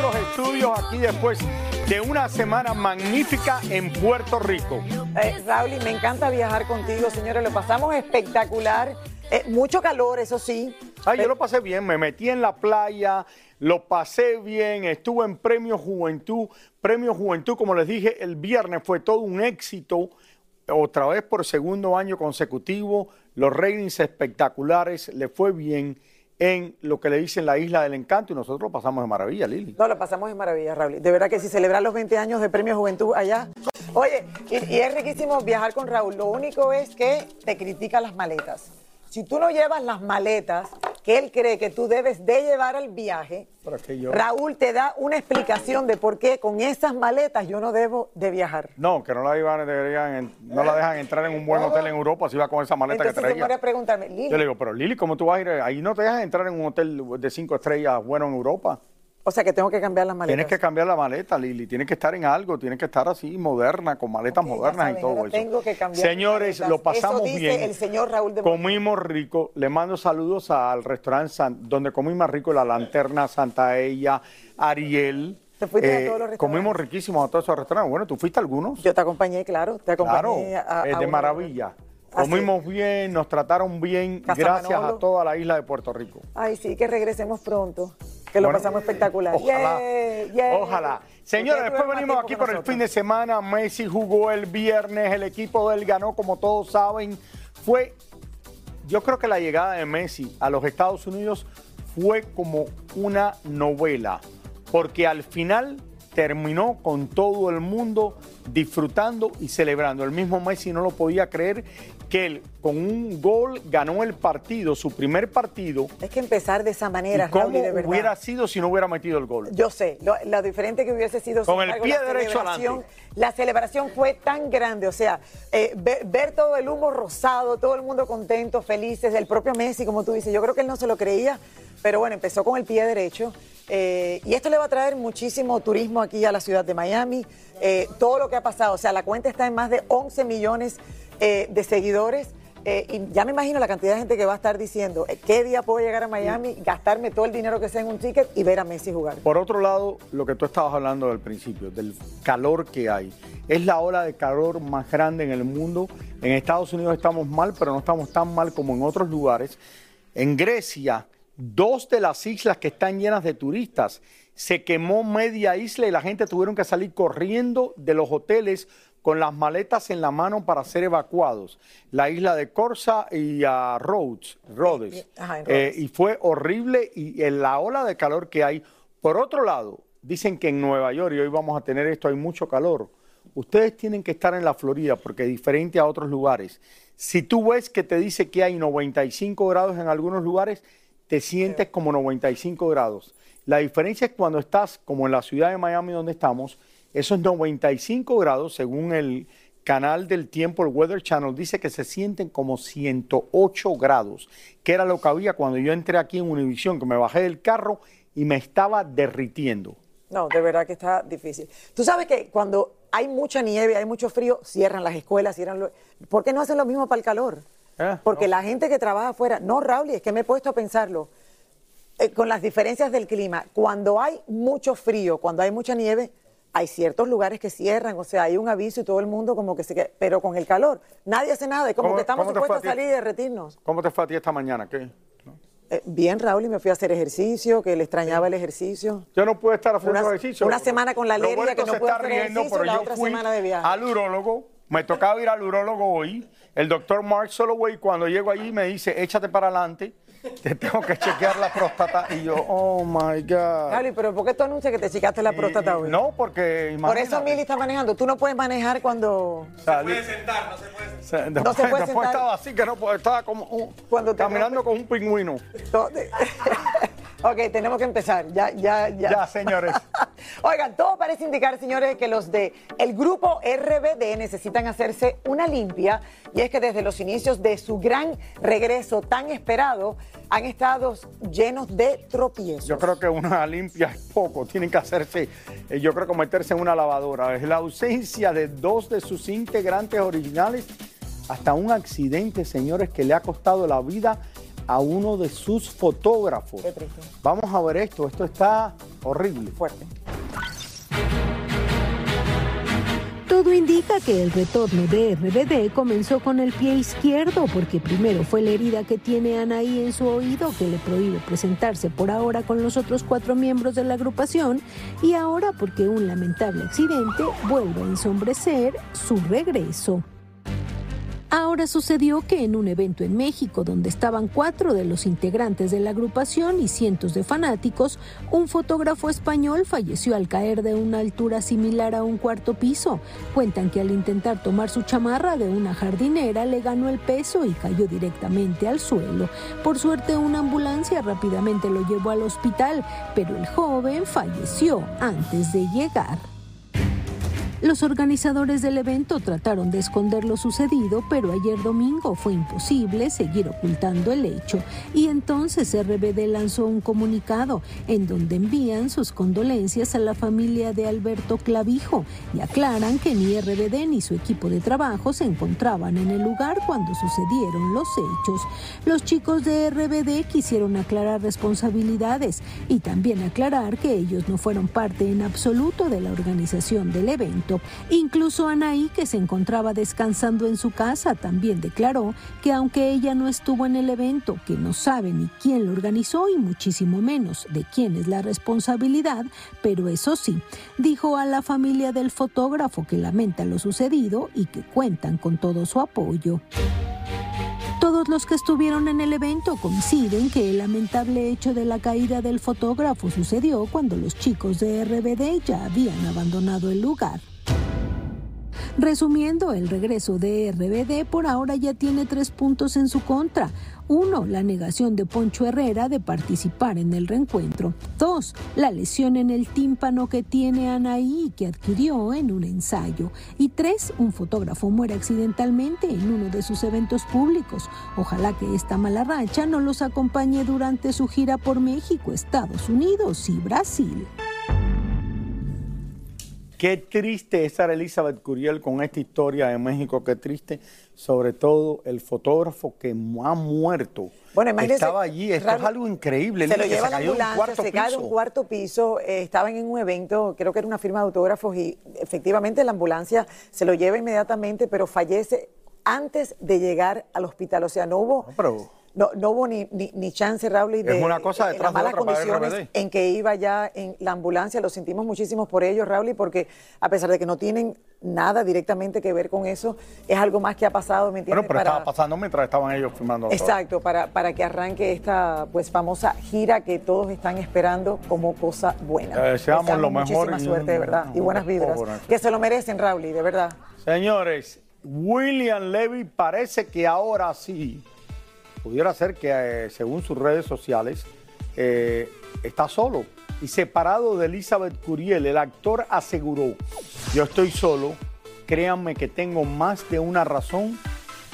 nuestros estudios aquí después de una semana magnífica en Puerto Rico. Eh, Raúl, me encanta viajar contigo, señores. Lo pasamos espectacular. Eh, mucho calor, eso sí. Ay, yo lo pasé bien, me metí en la playa, lo pasé bien, estuve en Premio Juventud. Premio Juventud, como les dije, el viernes fue todo un éxito, otra vez por segundo año consecutivo, los ratings espectaculares, le fue bien en lo que le dicen la Isla del Encanto y nosotros lo pasamos de maravilla, Lili. No, lo pasamos de maravilla, Raúl. De verdad que si celebrar los 20 años de Premio Juventud allá. Oye, y, y es riquísimo viajar con Raúl. Lo único es que te critica las maletas. Si tú no llevas las maletas que él cree que tú debes de llevar al viaje, yo- Raúl te da una explicación de por qué con esas maletas yo no debo de viajar. No, que no la, iban, deberían, no la dejan entrar en un buen hotel en Europa si va con esa maleta Entonces que traía. a preguntarme, Lili, Yo le digo, pero Lili, ¿cómo tú vas a ir? Ahí no te dejan entrar en un hotel de cinco estrellas bueno en Europa. O sea que tengo que cambiar las maletas. Tienes que cambiar la maleta, Lili. Tienes que estar en algo, tienes que estar así, moderna, con maletas modernas saben, y todo eso. tengo que cambiar Señores, lo pasamos Eso dice bien. el señor Raúl de. Comimos rico. Le mando saludos al restaurante San- donde comí más rico, La Lanterna, Santa Ella, Ariel. Eh, ¿Te fuiste a todos los restaurantes? Comimos riquísimos a todos esos restaurantes. Bueno, ¿tú fuiste a algunos? Yo te acompañé, claro, te Claro, acompañé a, eh, de maravilla. Así. Comimos bien, nos trataron bien, Casa gracias Manolo. a toda la isla de Puerto Rico. Ay, sí, que regresemos pronto. Que lo Bueno, pasamos espectacular. Ojalá. Yeah, yeah. Ojalá. Señores, después venimos aquí por el fin de semana. Messi jugó el viernes, el equipo de él ganó, como todos saben. Fue, yo creo que la llegada de Messi a los Estados Unidos fue como una novela, porque al final terminó con todo el mundo disfrutando y celebrando. El mismo Messi no lo podía creer que él con un gol ganó el partido, su primer partido. Es que empezar de esa manera, ¿Y cómo Raúl, y de verdad. hubiera sido si no hubiera metido el gol? Yo sé, lo, lo diferente que hubiese sido. Con el embargo, pie derecho adelante. La celebración fue tan grande, o sea, eh, ver, ver todo el humo rosado, todo el mundo contento, felices, el propio Messi, como tú dices, yo creo que él no se lo creía, pero bueno, empezó con el pie derecho. eh, y esto le va a traer muchísimo turismo aquí a la ciudad de Miami. eh, todo lo que ha pasado, o sea, la cuenta está en más de 11 millones eh, de seguidores. eh, y ya me imagino la cantidad de gente que va a estar diciendo, eh, ¿qué día puedo llegar a Miami, gastarme todo el dinero que sea en un ticket y ver a Messi jugar? Por otro lado, lo que tú estabas hablando del principio, del calor que hay. Es la ola de calor más grande en el mundo. En Estados Unidos estamos mal, pero no estamos tan mal como en otros lugares. En Grecia, dos de las islas que están llenas de turistas, se quemó media isla y la gente tuvieron que salir corriendo de los hoteles con las maletas en la mano para ser evacuados. La isla de Corsa y a Rhodes, Rhodes. Ajá, en Eh, Rhodes. y fue horrible y en la ola de calor que hay. Por otro lado, dicen que en Nueva York, y hoy vamos a tener esto, hay mucho calor. Ustedes tienen que estar en la Florida porque es diferente a otros lugares. Si tú ves que te dice que hay 95 grados en algunos lugares, te sientes como 95 grados. La diferencia es cuando estás como en la ciudad de Miami donde estamos, esos 95 grados, según el canal del tiempo, el Weather Channel, dice que se sienten como 108 grados, que era lo que había cuando yo entré aquí en Univision, que me bajé del carro y me estaba derritiendo. No, de verdad que está difícil. Tú sabes que cuando hay mucha nieve, hay mucho frío, cierran las escuelas, cierran los... ¿Por qué no hacen lo mismo para el calor? Eh, Porque no. la gente que trabaja afuera, no, Raúl, es que me he puesto a pensarlo, eh, con las diferencias del clima, cuando hay mucho frío, cuando hay mucha nieve, hay ciertos lugares que cierran, o sea, hay un aviso y todo el mundo como que se queda, pero con el calor, nadie hace nada, es como ¿Cómo- que estamos supuestos a salir y derretirnos. ¿Cómo te fue a ti esta mañana? ¿Qué? Eh, bien, Raúl, y me fui a hacer ejercicio, que le extrañaba el ejercicio. Yo no pude estar haciendo ejercicio. una semana con la alergia Roberto que no se pude hacer riendo, ejercicio, pero la yo otra fui semana de viaje. al urólogo. Me tocaba ir al urólogo hoy. El doctor Mark Soloway, cuando llego allí, me dice, échate para adelante, te tengo que chequear la próstata. Y yo, oh my God. Raúl, pero ¿por qué tú anuncias que te checaste la próstata hoy? No, porque Por eso imagínate. Mili está manejando. Tú no puedes manejar cuando... Salí- Se- después, No se puede después sentar. estaba así que no puedo, estaba como un- Cuando te caminando con un pingüino. ok, tenemos que empezar. Ya, ya, ya. Ya, señores. Oigan, todo parece indicar, señores, que los de el grupo RBD necesitan hacerse una limpia y es que desde los inicios de su gran regreso tan esperado han estado llenos de tropiezos. Yo creo que una limpia es poco, tienen que hacerse, eh, yo creo que meterse en una lavadora. Es la ausencia de dos de sus integrantes originales, hasta un accidente, señores, que le ha costado la vida a uno de sus fotógrafos. Qué triste. Vamos a ver esto, esto está horrible. fuerte. Todo indica que el retorno de RBD comenzó con el pie izquierdo porque primero fue la herida que tiene Anaí en su oído que le prohíbe presentarse por ahora con los otros cuatro miembros de la agrupación y ahora porque un lamentable accidente vuelve a ensombrecer su regreso. Ahora sucedió que en un evento en México donde estaban cuatro de los integrantes de la agrupación y cientos de fanáticos, un fotógrafo español falleció al caer de una altura similar a un cuarto piso. Cuentan que al intentar tomar su chamarra de una jardinera le ganó el peso y cayó directamente al suelo. Por suerte una ambulancia rápidamente lo llevó al hospital, pero el joven falleció antes de llegar. Los organizadores del evento trataron de esconder lo sucedido, pero ayer domingo fue imposible seguir ocultando el hecho. Y entonces RBD lanzó un comunicado en donde envían sus condolencias a la familia de Alberto Clavijo y aclaran que ni RBD ni su equipo de trabajo se encontraban en el lugar cuando sucedieron los hechos. Los chicos de RBD quisieron aclarar responsabilidades y también aclarar que ellos no fueron parte en absoluto de la organización del evento. Incluso Anaí, que se encontraba descansando en su casa, también declaró que aunque ella no estuvo en el evento, que no sabe ni quién lo organizó y muchísimo menos de quién es la responsabilidad, pero eso sí, dijo a la familia del fotógrafo que lamenta lo sucedido y que cuentan con todo su apoyo. Todos los que estuvieron en el evento coinciden que el lamentable hecho de la caída del fotógrafo sucedió cuando los chicos de RBD ya habían abandonado el lugar. Resumiendo, el regreso de RBD por ahora ya tiene tres puntos en su contra. Uno, la negación de Poncho Herrera de participar en el reencuentro. Dos, la lesión en el tímpano que tiene Anaí que adquirió en un ensayo. Y tres, un fotógrafo muere accidentalmente en uno de sus eventos públicos. Ojalá que esta mala racha no los acompañe durante su gira por México, Estados Unidos y Brasil. Qué triste es Sara Elizabeth Curiel con esta historia de México, qué triste, sobre todo el fotógrafo que ha muerto. Bueno, imagínense, Estaba allí, esto es algo increíble. Se lo lleva la cayó de un ambulancia, se cae de un cuarto piso, eh, estaban en un evento, creo que era una firma de autógrafos y efectivamente la ambulancia se lo lleva inmediatamente, pero fallece antes de llegar al hospital. O sea, no hubo... No, pero- No, no hubo ni, ni, ni chance, Raúl, y Es de una cosa en detrás las de malas otra para condiciones en que iba ya en la ambulancia. Lo sentimos muchísimo por ellos, Raúl, y porque a pesar de que no tienen nada directamente que ver con eso, es algo más que ha pasado, ¿me entiendes? Bueno, pero estaba pasando mientras estaban ellos filmando. todo. Exacto, para, para que arranque esta pues famosa gira que todos están esperando como cosa buena. Deseamos lo mejor Muchísima y- suerte, de verdad. Y buenas vibras. Que se lo merecen, Raúl, de verdad. Señores, William Levy parece que ahora sí, pudiera ser que eh, según sus redes sociales, eh, está solo y separado de Elizabeth Curiel. El actor aseguró, yo estoy solo, créanme que tengo más de una razón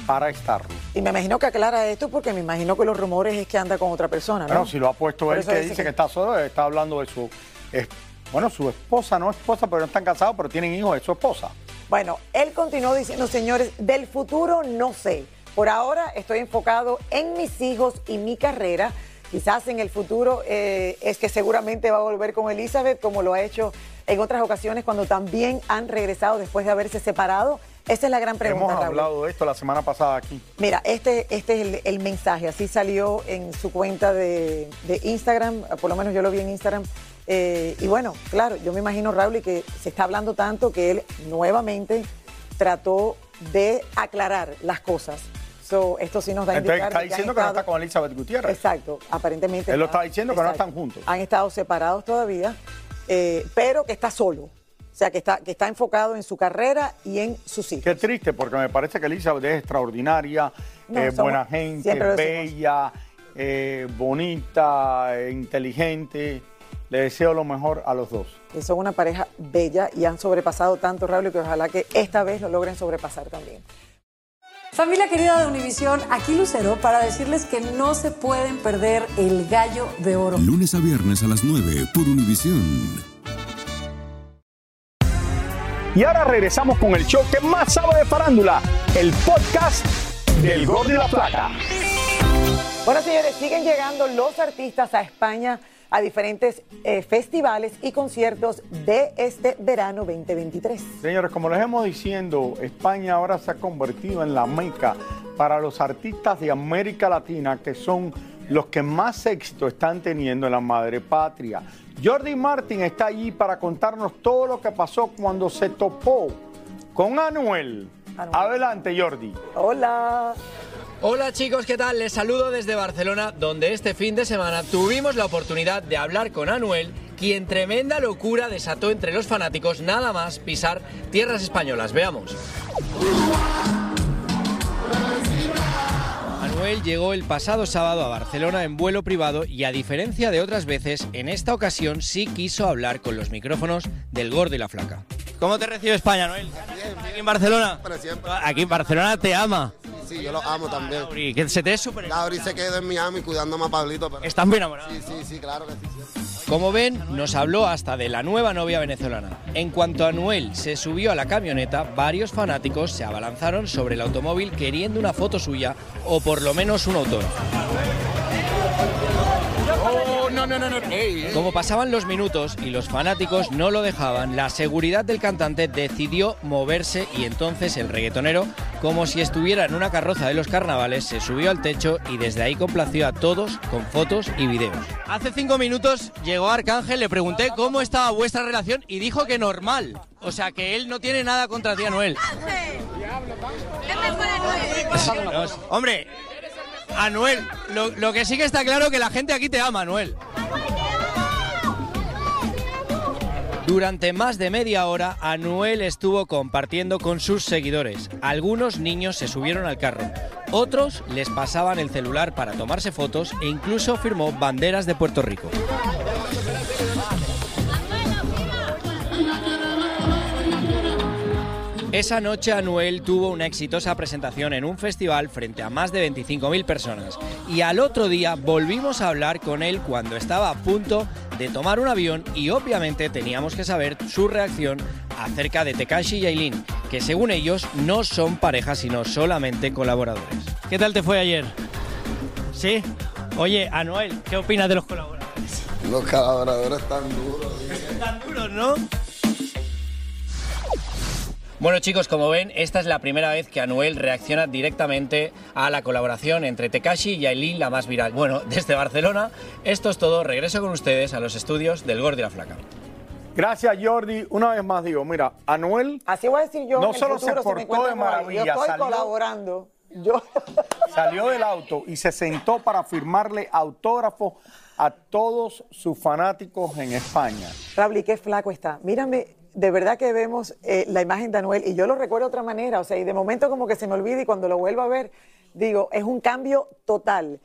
para estarlo. Y me imagino que aclara esto porque me imagino que los rumores es que anda con otra persona, ¿no? Bueno, si lo ha puesto Por él que dice dice que... que- está solo, está hablando de su, es- bueno, su esposa, no esposa, pero no están casados, pero tienen hijos, es su esposa. Bueno, él continuó diciendo, señores, del futuro no sé. Por ahora estoy enfocado en mis hijos y mi carrera. Quizás en el futuro eh, es que seguramente va a volver con Elizabeth, como lo ha hecho en otras ocasiones cuando también han regresado después de haberse separado Esa es la gran pregunta. Hemos Raúl. hablado de esto la semana pasada aquí. Mira, este, este es el, el mensaje, así salió en su cuenta de, de Instagram, por lo menos yo lo vi en Instagram. Eh, y bueno, claro, yo me imagino, Raúl, y que se está hablando tanto que él nuevamente trató de aclarar las cosas. So, esto sí nos da Entonces indicar está que diciendo que no está con Elizabeth Gutiérrez. Exacto, aparentemente. Él lo está- diciendo que no están juntos. Han estado separados todavía, eh, pero que está solo. O sea, que está, que está enfocado en su carrera y en sus hijos. Qué triste, porque me parece que Elizabeth es extraordinaria, No, eh, somos- buena gente, bella, eh, bonita, eh, inteligente. Le deseo lo mejor a los dos. que son una pareja bella y han sobrepasado tanto, Raúl, que ojalá que esta vez lo logren sobrepasar también. Familia querida de Univisión, aquí Lucero para decirles que no se pueden perder el gallo de oro. Lunes a viernes a las 9 por Univisión. Y ahora regresamos con el show que más sabe de farándula, el podcast del Gol de la Plata. Bueno, señores, siguen llegando los artistas a España a diferentes eh, festivales y conciertos de este verano 2023. Señores, como les hemos diciendo, España ahora se ha convertido en la meca para los artistas de América Latina, que son los que más éxito están teniendo en la madre patria. Jordi Martin está allí para contarnos todo lo que pasó cuando se topó con Anuel. Anuel. Adelante, Jordi. Hola. Hola chicos, ¿qué tal? Les saludo desde Barcelona, donde este fin de semana tuvimos la oportunidad de hablar con Anuel, quien tremenda locura desató entre los fanáticos nada más pisar tierras españolas. Veamos. Anuel llegó el pasado sábado a Barcelona en vuelo privado y a diferencia de otras veces, en esta ocasión sí quiso hablar con los micrófonos del gordo y la flaca. ¿Cómo te recibe España, Anuel? ¿Aquí en Barcelona? Aquí en Barcelona te ama. Sí, yo lo amo también. Lauri, que se te es súper... Lauri se quedó en Miami cuidándome a Pablito, pero... Estás muy enamorado. Sí, sí, sí, claro que sí. siempre. Como ven, nos habló hasta de la nueva novia venezolana. En cuanto Anuel se subió a la camioneta, varios fanáticos se abalanzaron sobre el automóvil queriendo una foto suya o por lo menos un autógrafo. Como pasaban los minutos y los fanáticos no lo dejaban, la seguridad del cantante decidió moverse y entonces el reggaetonero, como si estuviera en una carroza de los carnavales, se subió al techo y desde ahí complació a todos con fotos y videos. Hace cinco minutos llegó Arcángel, le pregunté cómo estaba vuestra relación y dijo que normal. O sea que él no tiene nada contra ti, Anuel. Hombre, Anuel, lo, lo que sí que está claro que la gente aquí te ama, Anuel. Durante más de media hora, Anuel estuvo compartiendo con sus seguidores. Algunos niños se subieron al carro, otros les pasaban el celular para tomarse fotos e incluso firmó banderas de Puerto Rico. Esa noche Anuel tuvo una exitosa presentación en un festival frente a más de 25.000 personas y al otro día volvimos a hablar con él cuando estaba a punto de tomar un avión y obviamente teníamos que saber su reacción acerca de Tekashi y Aileen, que según ellos no son pareja sino solamente colaboradores. ¿Qué tal te fue ayer? ¿Sí? Oye, Anuel, ¿qué opinas de los colaboradores? Los colaboradores están duros. Están duros, ¿no? Bueno chicos, como ven, esta es la primera vez que Anuel reacciona directamente a la colaboración entre Tekashi y Aileen, la más viral. Bueno, desde Barcelona, esto es todo. Regreso con ustedes a los estudios del Gordo y la Flaca. Gracias, Jordi. Una vez más digo, mira, Anuel Así voy a decir yo. No en el solo se futuro, portó de maravilla, Yo estoy salió- colaborando. Yo. salió del auto y se sentó para firmarle autógrafos a todos sus fanáticos en España. Raúl, y qué flaco está. Mírame, de verdad que vemos eh, la imagen de Anuel y yo lo recuerdo de otra manera, o sea, y de momento como que se me olvida y cuando lo vuelvo a ver, digo, es un cambio total.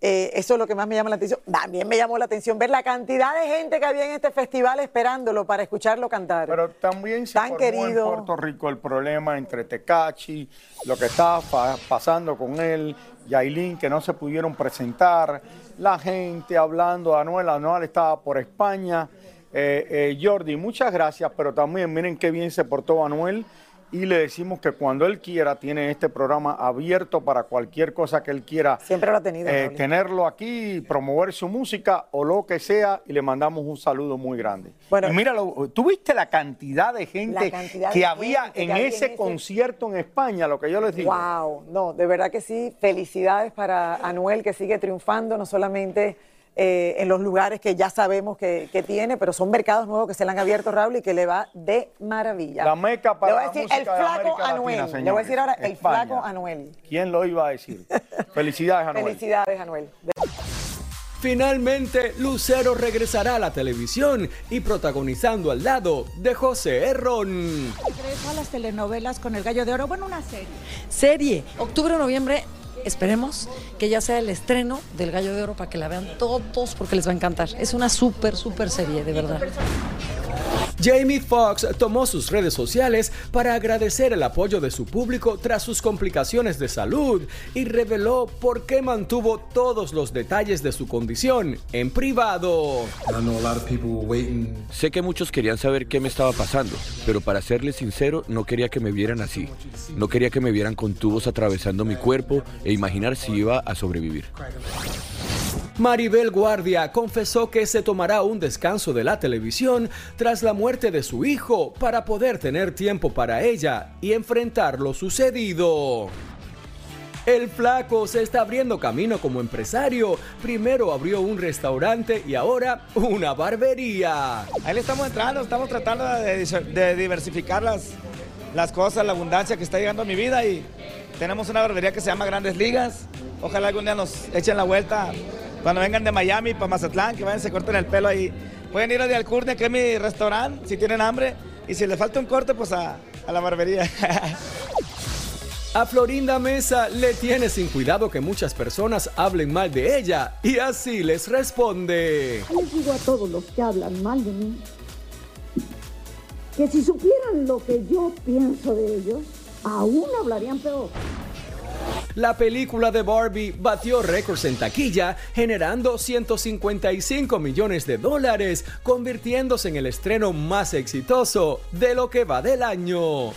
Eh, eso es lo que más me llama la atención. También me llamó la atención ver la cantidad de gente que había en este festival esperándolo para escucharlo cantar. Pero también se Tan formó querido. en Puerto Rico el problema entre Tecachi, lo que estaba pa- pasando con él, Yailin, que no se pudieron presentar, la gente hablando de Anuel, Anuel estaba por España. Eh, eh, Jordi, muchas gracias, pero también miren qué bien se portó Anuel y le decimos que cuando él quiera tiene este programa abierto para cualquier cosa que él quiera Siempre lo ha tenido. eh, tenerlo aquí, promover su música o lo que sea y le mandamos un saludo muy grande. Bueno, y míralo, ¿tú viste la cantidad de gente cantidad que de había gente que en había ese en ese- concierto en España, lo que yo les digo? Wow, no, de verdad que sí. Felicidades para Anuel que sigue triunfando, no solamente eh, en los lugares que ya sabemos que, que tiene, pero son mercados nuevos que se le han abierto, Raúl, y que le va de maravilla. La meca para Le voy a decir música el de flaco América Latina, Anuel. Le voy a decir ahora el flaco Anuel. ¿Quién lo iba a decir? Felicidades, Anuel. Felicidades, Anuel. Finalmente, Lucero regresará a la televisión y protagonizando al lado de José Herrón. Regreso a las telenovelas con el Gallo de Oro. Bueno, una serie. Serie, octubre o noviembre, esperemos que ya sea el estreno del Gallo de Oro para que la vean todos porque les va a encantar. Es una súper, súper serie, de verdad. Jamie Foxx tomó sus redes sociales para agradecer el apoyo de su público tras sus complicaciones de salud y reveló por qué mantuvo todos los detalles de su condición en privado. Sé que muchos querían saber qué me estaba pasando, pero para serles sincero, no quería que me vieran así. No quería que me vieran con tubos atravesando mi cuerpo e imaginar si iba a sobrevivir. Maribel Guardia confesó que se tomará un descanso de la televisión tras la muerte de su hijo para poder tener tiempo para ella y enfrentar lo sucedido. El flaco se está abriendo camino como empresario. Primero abrió un restaurante y ahora una barbería. Ahí le estamos entrando, estamos tratando de, de diversificar las, las cosas, la abundancia que está llegando a mi vida y tenemos una barbería que se llama Grandes Ligas. Ojalá algún día nos echen la vuelta cuando vengan de Miami para Mazatlán, que vayan, se corten el pelo ahí. Pueden ir a de Alcurnia, que es mi restaurante, si tienen hambre. Y si les falta un corte, pues a, a la barbería. A Florinda Mesa le tiene sin cuidado que muchas personas hablen mal de ella y así les responde. Les digo a todos los que hablan mal de mí que si supieran lo que yo pienso de ellos, aún hablarían peor. La película de Barbie batió récords en taquilla, generando 155 millones de dólares, convirtiéndose en el estreno más exitoso de lo que va del año.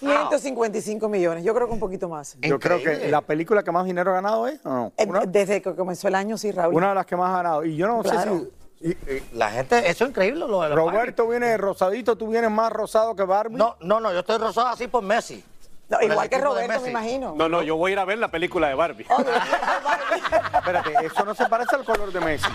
155 millones, yo creo que un poquito más. Yo creo que la película que más dinero ha ganado es, ¿o no? Eh, Desde que comenzó el año, sí, Raúl. Una de las que más ha ganado. Y yo no Claro. sé si. Y- La gente, eso es increíble lo de Roberto viene rosadito, tú vienes más rosado que Barbie. No, no, no, yo estoy rosado así por Messi. No, igual que Roberto, me imagino. No, no, yo voy a ir a ver la película de Barbie. Espérate, eso no se parece al color de Messi.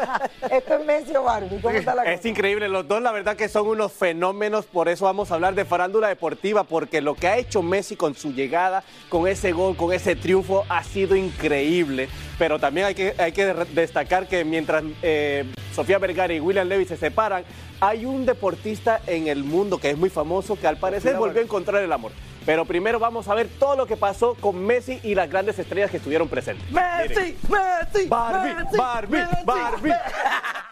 Esto es Messi o Barbie, ¿cómo está la cosa? Es increíble, los dos la verdad que son unos fenómenos, por eso vamos a hablar de farándula deportiva, porque lo que ha hecho Messi con su llegada, con ese gol, con ese triunfo, ha sido increíble. Pero también hay que, hay que destacar que mientras eh, Sofía Vergara y William Levy se separan, hay un deportista en el mundo que es muy famoso que al parecer volvió a encontrar el amor. Pero primero vamos a ver todo lo que pasó con Messi y las grandes estrellas que estuvieron presentes. Messi, Messi, Barbie, Messi, Barbie, Messi. Barbie.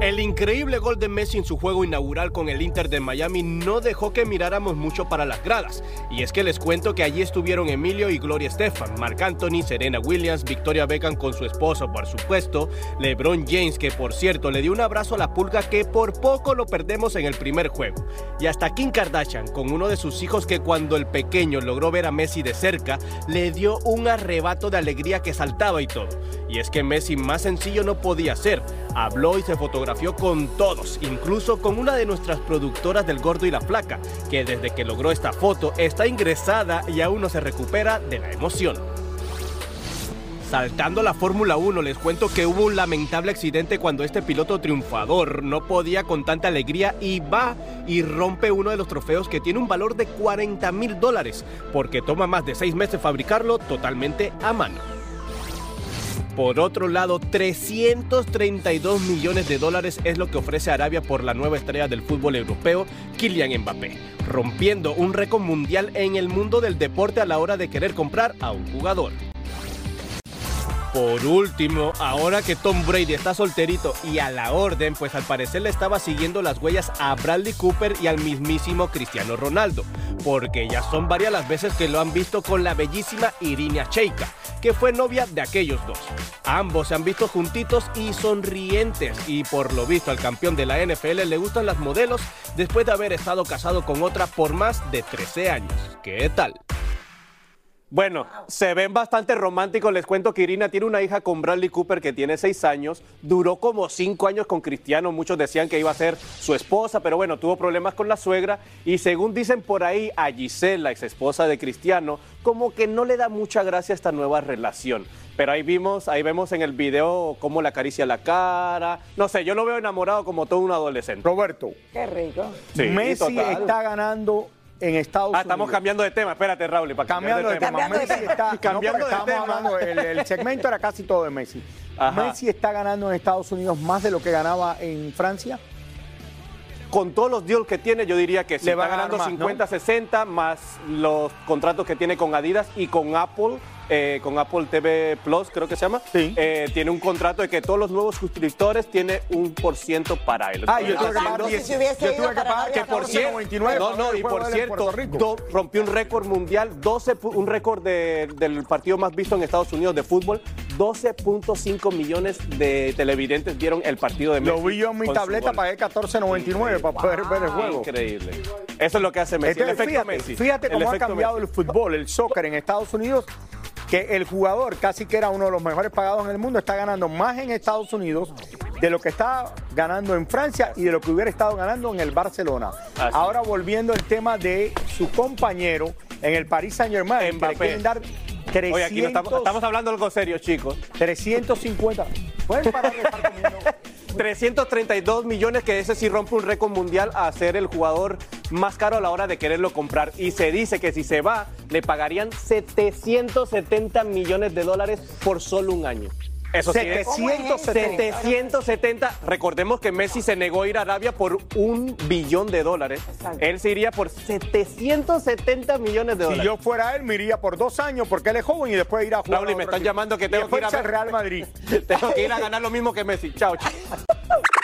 El increíble gol de Messi en su juego inaugural con el Inter de Miami no dejó que miráramos mucho para las gradas. Y es que les cuento que allí estuvieron Emilio y Gloria Estefan, Marc Anthony, Serena Williams, Victoria Beckham con su esposo, por supuesto, LeBron James, que por cierto le dio un abrazo a la pulga que por poco lo perdemos en el primer juego. Y hasta Kim Kardashian, con uno de sus hijos que cuando el pequeño logró ver a Messi de cerca, le dio un arrebato de alegría que saltaba y todo. Y es que Messi más sencillo no podía ser. Habló y se fotografió con todos, incluso con una de nuestras productoras del Gordo y la Flaca, que desde que logró esta foto está ingresada y aún no se recupera de la emoción. Saltando la Fórmula 1, les cuento que hubo un lamentable accidente cuando este piloto triunfador no podía con tanta alegría y va y rompe uno de los trofeos que tiene un valor de 40 mil dólares, porque toma más de seis meses fabricarlo totalmente a mano. Por otro lado, 332 millones de dólares es lo que ofrece Arabia por la nueva estrella del fútbol europeo, Kylian Mbappé, rompiendo un récord mundial en el mundo del deporte a la hora de querer comprar a un jugador. Por último, ahora que Tom Brady está solterito y a la orden, pues al parecer le estaba siguiendo las huellas a Bradley Cooper y al mismísimo Cristiano Ronaldo, porque ya son varias las veces que lo han visto con la bellísima Irina Cheika, que fue novia de aquellos dos. Ambos se han visto juntitos y sonrientes y por lo visto al campeón de la NFL le gustan las modelos después de haber estado casado con otra por más de 13 años. ¿Qué tal? Bueno, se ven bastante románticos. Les cuento que Irina tiene una hija con Bradley Cooper que tiene seis años. Duró como cinco años con Cristiano. Muchos decían que iba a ser su esposa, pero bueno, tuvo problemas con la suegra. Y según dicen por ahí, a Giselle, la ex esposa de Cristiano, como que no le da mucha gracia esta nueva relación. Pero ahí vimos, ahí vemos en el video cómo le acaricia la cara. No sé, yo lo veo enamorado como todo un adolescente. Roberto. Qué rico. Sí, Messi total. está ganando en Estados Ah, estamos cambiando de tema. Espérate, Raúl. Para Cambiando de tema. Messi está, Cambiando de tema. el, el segmento era casi todo de Messi. Ajá. Messi está ganando en Estados Unidos más de lo que ganaba en Francia. Con todos los deals que tiene, yo diría que sí. Le va está a ganar ganando más, ¿no? 50, 60, más los contratos que tiene con Adidas y con Apple. eh, con Apple TV Plus, creo que se llama. Eh, tiene un contrato de que todos los nuevos suscriptores tiene un por ciento para él. Ah, yo tuve que Entonces, pagar no sé 10, si hubiese yo tuve que pagar que por 14.99. No, no, y por cierto, do- rompió un récord mundial, 12, pu- un récord de- del partido más visto en Estados Unidos de fútbol. 12.5 millones de televidentes vieron el partido de Messi. Lo vi yo en mi tableta, pagué 14.99 para poder ver el juego. Increíble. Eso es lo que hace Messi. Entonces, el fíjate, Messi. fíjate El cómo ha cambiado Messi. el fútbol, el soccer en Estados Unidos, que el jugador casi que era uno de los mejores pagados en el mundo, está ganando más en Estados Unidos de lo que está ganando en Francia y de lo que hubiera estado ganando en el Barcelona. Ahora volviendo al tema de su compañero en el Paris Saint Germain, que le quieren dar 300, Oye, aquí no estamos, estamos hablando algo serio, chicos. 350. ¿Pueden parar de estar comiendo? 332 millones, que ese sí rompe un récord mundial a ser el jugador más caro a la hora de quererlo comprar. Y se dice que si se va, le pagarían 770 millones de dólares por solo un año. Eso sí, es 770. 770. Recordemos que Messi se negó a ir a Arabia por un billón de dólares. Él se iría por 770 millones de Si dólares. yo fuera él, me iría por dos años porque él es joven y después ir a jugar. Raúl, y me están equipo. llamando que tengo que ir a Real Madrid. Tengo que ir a ganar lo mismo que Messi. Chao, chao.